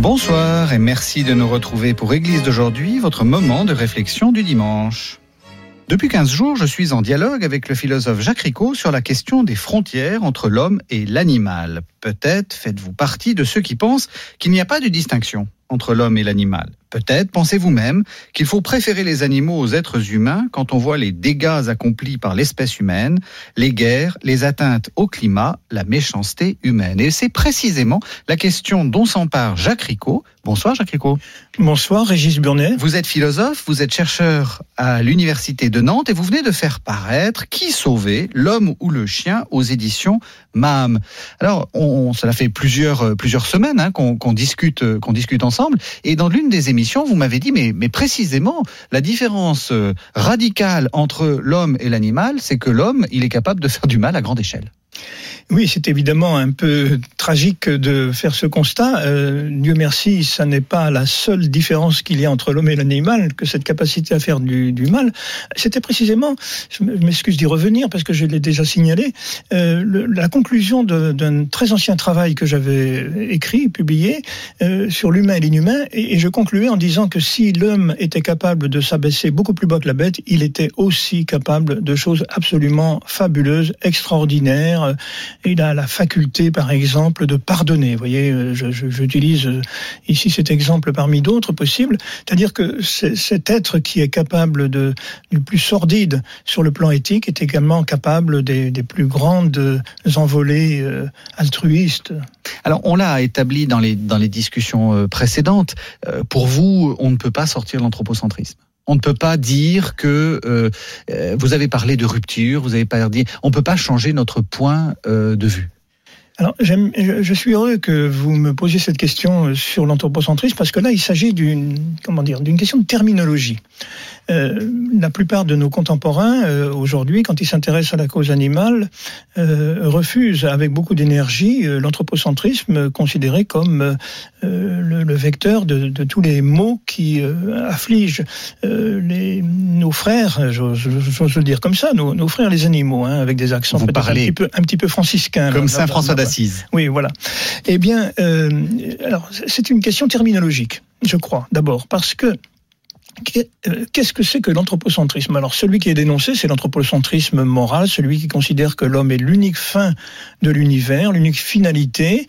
Bonsoir et merci de nous retrouver pour Église d'aujourd'hui, votre moment de réflexion du dimanche. Depuis 15 jours, je suis en dialogue avec le philosophe Jacques Ricot sur la question des frontières entre l'homme et l'animal. Peut-être faites-vous partie de ceux qui pensent qu'il n'y a pas de distinction entre l'homme et l'animal. Peut-être pensez-vous même qu'il faut préférer les animaux aux êtres humains quand on voit les dégâts accomplis par l'espèce humaine, les guerres, les atteintes au climat, la méchanceté humaine. Et c'est précisément la question dont s'empare Jacques Ricot. Bonsoir Jacques Ricot. Bonsoir Régis Burnet. Vous êtes philosophe, vous êtes chercheur à l'université de Nantes et vous venez de faire paraître Qui sauver, l'homme ou le chien aux éditions MAM. Alors, on, cela fait plusieurs, plusieurs semaines hein, qu'on discute, qu'on discute ensemble et dans l'une des émissions vous m'avez dit, mais, mais précisément, la différence euh, radicale entre l'homme et l'animal, c'est que l'homme, il est capable de faire du mal à grande échelle. Oui, c'est évidemment un peu tragique de faire ce constat. Euh, Dieu merci, ça n'est pas la seule différence qu'il y a entre l'homme et l'animal, que cette capacité à faire du, mal. C'était précisément, je m'excuse d'y revenir parce que je l'ai déjà signalé, euh, la conclusion d'un très ancien travail que j'avais écrit, publié, euh, sur l'humain et l'inhumain, et, je concluais en disant que si l'homme était capable de s'abaisser beaucoup plus bas que la bête, il était aussi capable de choses absolument fabuleuses, extraordinaires il a la faculté, par exemple, de pardonner. Vous voyez, euh, j'utilise euh, ici cet exemple parmi d'autres possibles. C'est-à-dire que cet être qui est capable de, du plus sordide sur le plan éthique est également capable des, plus grandes envolées euh, altruistes. Alors, on l'a établi dans les, dans les discussions précédentes. Pour vous, on ne peut pas sortir l'anthropocentrisme on ne peut pas dire que euh, euh, vous avez parlé de rupture, vous avez pas dit, on peut pas changer notre point euh, de vue. Alors, je suis heureux que vous me posiez cette question sur l'anthropocentrisme parce que là, il s'agit d'une question de terminologie. Euh, la plupart de nos contemporains euh, aujourd'hui, quand ils s'intéressent à la cause animale, euh, refusent avec beaucoup d'énergie l'anthropocentrisme considéré comme le, vecteur de, tous les maux qui affligent les, nos frères, j'ose le dire comme ça, nos, frères les animaux, hein, avec des accents peut-être un petit peu, un petit peu franciscains. Comme Saint François d'Assise. Oui, voilà. Eh bien, alors c'est une question terminologique, je crois, d'abord, parce que qu'est-ce que c'est que l'anthropocentrisme? Alors celui qui est dénoncé, c'est l'anthropocentrisme moral, celui qui considère que l'homme est l'unique fin de l'univers, l'unique finalité,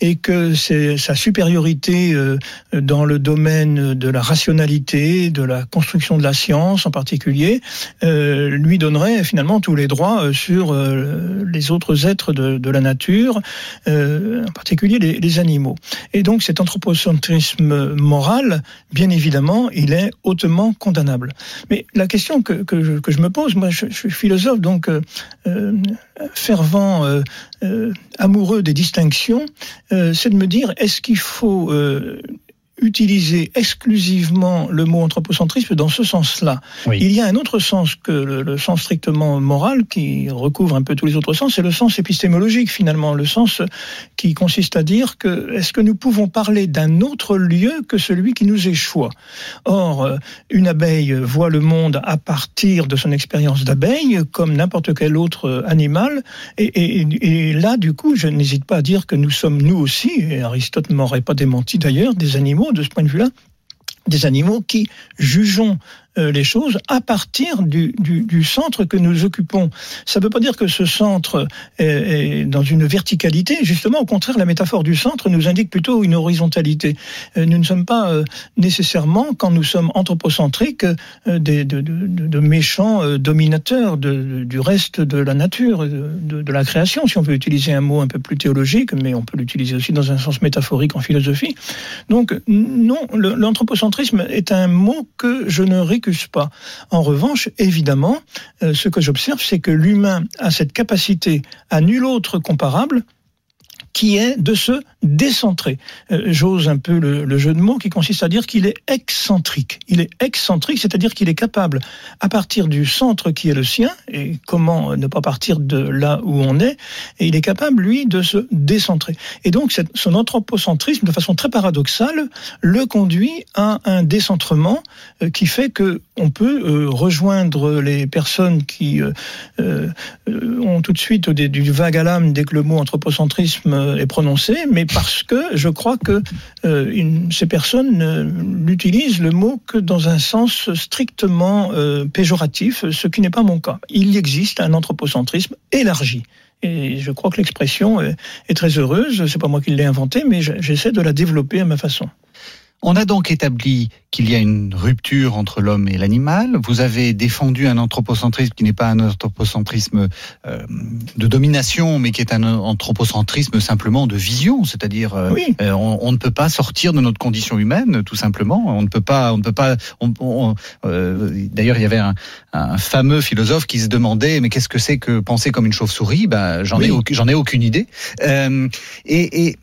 et que sa supériorité euh, dans le domaine de la rationalité, de la construction de la science en particulier, euh, lui donnerait finalement tous les droits sur les autres êtres de, la nature, en particulier les animaux. Et donc cet anthropocentrisme moral, bien évidemment, il est hautement condamnable. Mais la question que, que, je, me pose, moi je, suis philosophe, donc euh, euh fervent, euh, euh, amoureux des distinctions, c'est de me dire, est-ce qu'il faut utiliser exclusivement le mot anthropocentrisme dans ce sens-là. Il y a un autre sens que le, sens strictement moral qui recouvre un peu tous les autres sens, c'est le sens épistémologique finalement, le sens qui consiste à dire que est-ce que nous pouvons parler d'un autre lieu que celui qui nous est choix Or, euh, une abeille voit le monde à partir de son expérience d'abeille, comme n'importe quel autre animal, et, et, et là, du coup, je n'hésite pas à dire que nous sommes nous aussi, et Aristote ne m'aurait pas démenti d'ailleurs, des animaux de ce point de vue-là, des animaux qui jugeons les choses à partir du, centre que nous occupons. Ça ne veut pas dire que ce centre est, dans une verticalité. Justement, au contraire, la métaphore du centre nous indique plutôt une horizontalité. Euh, nous ne sommes pas euh, nécessairement, quand nous sommes anthropocentriques, des, de, méchants dominateurs du reste de la nature, de, de la création, si on veut utiliser un mot un peu plus théologique, mais on peut l'utiliser aussi dans un sens métaphorique en philosophie. Donc, non, l'anthropocentrisme est un mot que je ne récupère En revanche, évidemment, euh, ce que j'observe, c'est que l'humain a cette capacité à nul autre comparable qui est de se décentré. Euh, j'ose un peu le, jeu de mots qui consiste à dire qu'il est excentrique. Il est excentrique, c'est-à-dire qu'il est capable, à partir du centre qui est le sien, et comment ne pas partir de là où on est, et il est capable, lui, de se décentrer. Et donc, son anthropocentrisme, de façon très paradoxale, le conduit à un décentrement euh, qui fait que on peut euh, rejoindre les personnes qui ont tout de suite du vague à l'âme dès que le mot anthropocentrisme est prononcé, mais parce que je crois que euh, ces personnes n'utilisent le mot que dans un sens strictement euh, péjoratif, ce qui n'est pas mon cas. Il existe un anthropocentrisme élargi. Et je crois que l'expression est, est très heureuse. C'est pas moi qui l'ai inventée, mais j'essaie de la développer à ma façon. On a donc établi qu'il y a une rupture entre l'homme et l'animal. Vous avez défendu un anthropocentrisme qui n'est pas un anthropocentrisme euh, de domination, mais qui est un anthropocentrisme simplement de vision, c'est-à-dire euh, euh, on, ne peut pas sortir de notre condition humaine, tout simplement. On ne peut pas, on ne peut pas. D'ailleurs, il y avait un, fameux philosophe qui se demandait mais qu'est-ce que c'est que penser comme une chauve-souris? Ben, j'en ai, j'en ai aucune idée. et, et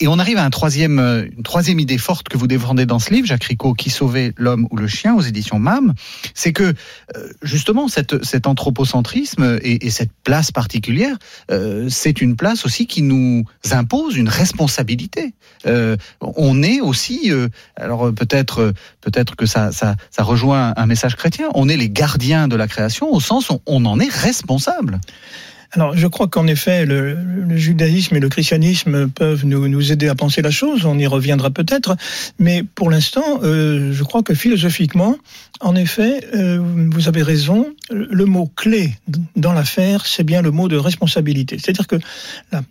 et on arrive à un troisième, euh, une troisième idée forte que vous défendez dans ce livre, Jacques Ricot, Qui sauvait l'homme ou le chien aux éditions MAM, c'est que euh, justement cette, cet anthropocentrisme et, et, cette place particulière, euh, c'est une place aussi qui nous impose une responsabilité. Euh, on est aussi, alors peut-être peut-être que ça, ça, ça rejoint un message chrétien, on est les gardiens de la création au sens où on en est responsable. Alors, je crois qu'en effet, le, judaïsme et le christianisme peuvent nous, aider à penser la chose. On y reviendra peut-être, mais pour l'instant, euh, je crois que philosophiquement, en effet, euh, vous avez raison. Le mot clé dans l'affaire, c'est bien le mot de responsabilité. C'est-à-dire que la,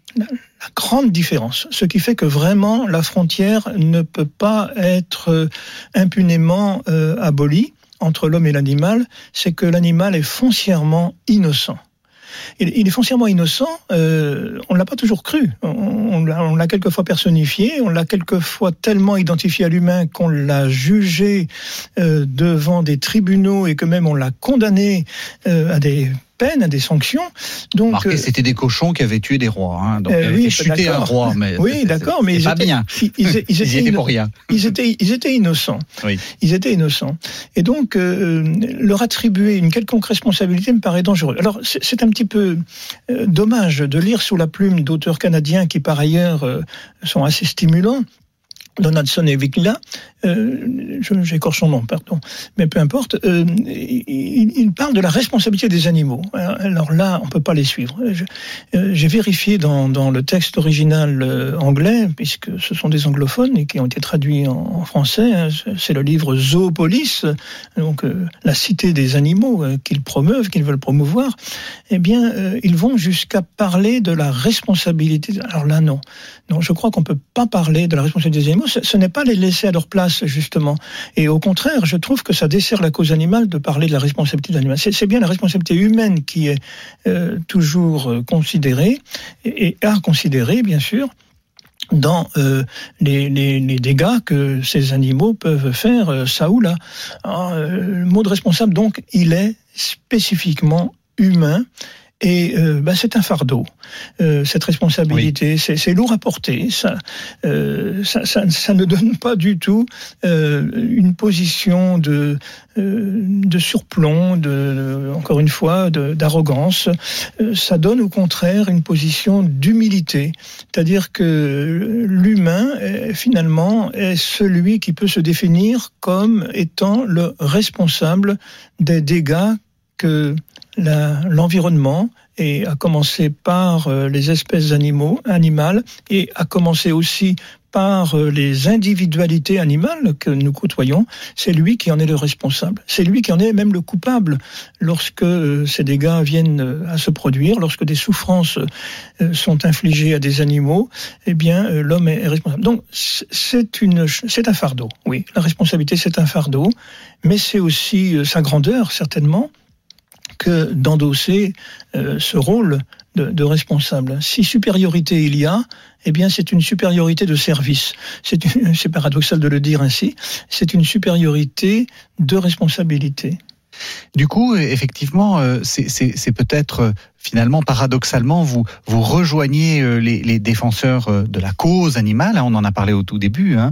grande différence, ce qui fait que vraiment la frontière ne peut pas être euh, impunément abolie entre l'homme et l'animal, c'est que l'animal est foncièrement innocent il, est foncièrement innocent. Euh, on l'a pas toujours cru. On, on l'a quelquefois personnifié, on l'a quelquefois tellement identifié à l'humain qu'on l'a jugé euh, devant des tribunaux et que même on l'a condamné euh, à des à des sanctions. Donc, euh, c'était des cochons qui avaient tué des rois. Hein, donc, euh, oui, chuté un roi. Mais oui, d'accord, mais ils étaient, bien. Ils, étaient, pour rien. Ils étaient, ils étaient innocents. Oui. Ils étaient innocents. Et donc, euh, leur attribuer une quelconque responsabilité me paraît dangereux. Alors, c'est un petit peu dommage de lire sous la plume d'auteurs canadiens qui, par ailleurs, sont assez stimulants. Donaldson et Vicla, euh, j'écorche son nom, pardon, mais peu importe, euh, il, parle de la responsabilité des animaux. Alors là, on peut pas les suivre. Euh, j'ai vérifié dans, le texte original euh, anglais, puisque ce sont des anglophones et qui ont été traduits en, français. Hein, c'est le livre Zoopolis, donc euh, la cité des animaux qu'ils promeuvent, qu'ils veulent promouvoir. Eh bien, ils vont jusqu'à parler de la responsabilité. Alors là, non, non, je crois qu'on peut pas parler de la responsabilité des animaux. Ce, n'est pas les laisser à leur place justement. Et au contraire, je trouve que ça dessert la cause animale de parler de la responsabilité de l'animal. C'est bien la responsabilité humaine qui est euh, toujours euh, considérée, et, à considérer, bien sûr, dans euh, les, dégâts que ces animaux peuvent faire ça ou là. le mot de responsable, donc, il est spécifiquement humain et euh, bah, c'est un fardeau, euh, cette responsabilité. C'est lourd à porter. Ça, euh, ça, ça, ça, ne donne pas du tout une position de, de surplomb, de, encore une fois, d'arrogance. ça donne au contraire une position d'humilité. C'est-à-dire que l'humain, finalement, est celui qui peut se définir comme étant le responsable des dégâts que l'environnement, et à commencer par euh, les espèces animaux, animales, et à commencer aussi par euh, les individualités animales que nous côtoyons, c'est lui qui en est le responsable. C'est lui qui en est même le coupable lorsque euh, ces dégâts viennent à se produire, lorsque des souffrances sont infligées à des animaux. Eh bien, l'homme est responsable. Donc, c'est une, c'est un fardeau. Oui, la responsabilité, c'est un fardeau, mais c'est aussi sa grandeur certainement d'endosser euh, ce rôle de, responsable. Si supériorité il y a, eh bien c'est une supériorité de service. C'est paradoxal de le dire ainsi. C'est une supériorité de responsabilité. Du coup, effectivement, euh, c'est peut-être euh, finalement paradoxalement vous rejoignez les, défenseurs de la cause animale. Hein, on en a parlé au tout début, hein,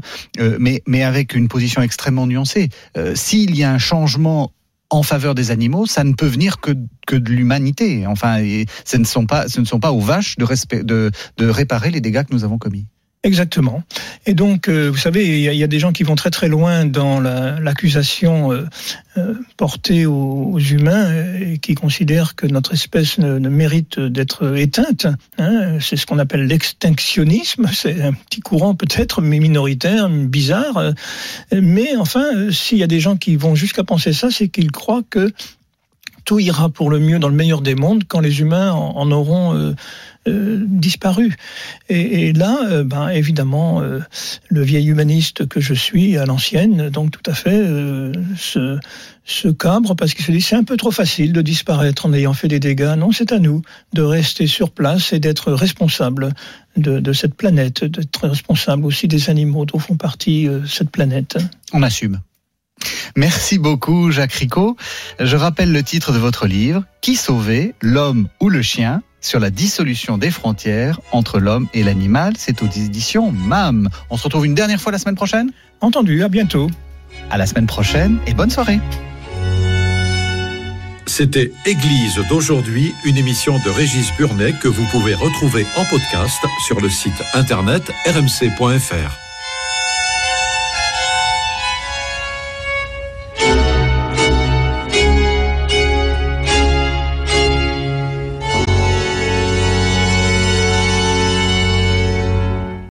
mais avec une position extrêmement nuancée. S'il y a un changement en faveur des animaux, ça ne peut venir que, de l'humanité. Enfin, ce ne sont pas aux vaches de réparer les dégâts que nous avons commis. Exactement. Et donc, euh, vous savez, il y, a des gens qui vont très très loin dans l'accusation euh, euh, portée aux, humains et qui considèrent que notre espèce ne, mérite d'être éteinte. Hein. C'est ce qu'on appelle l'extinctionnisme. C'est un petit courant peut-être, mais minoritaire, bizarre. Mais enfin, s'il y a des gens qui vont jusqu'à penser ça, c'est qu'ils croient que tout ira pour le mieux dans le meilleur des mondes quand les humains en, auront euh, euh, disparu. Et, là, euh, ben, évidemment, le vieil humaniste que je suis à l'ancienne, donc tout à fait, se, cabre parce qu'il se dit c'est un peu trop facile de disparaître en ayant fait des dégâts. Non, c'est à nous de rester sur place et d'être responsable de, de, cette planète, d'être responsable aussi des animaux dont font partie cette planète. On assume. Merci beaucoup, Jacques Ricot. Je rappelle le titre de votre livre, Qui sauver, l'homme ou le chien sur la dissolution des frontières entre l'homme et l'animal. C'est aux éditions MAM. On se retrouve une dernière fois la semaine prochaine? Entendu, à bientôt. À la semaine prochaine et bonne soirée. C'était Église d'aujourd'hui, une émission de Régis Burnet que vous pouvez retrouver en podcast sur le site internet rmc.fr.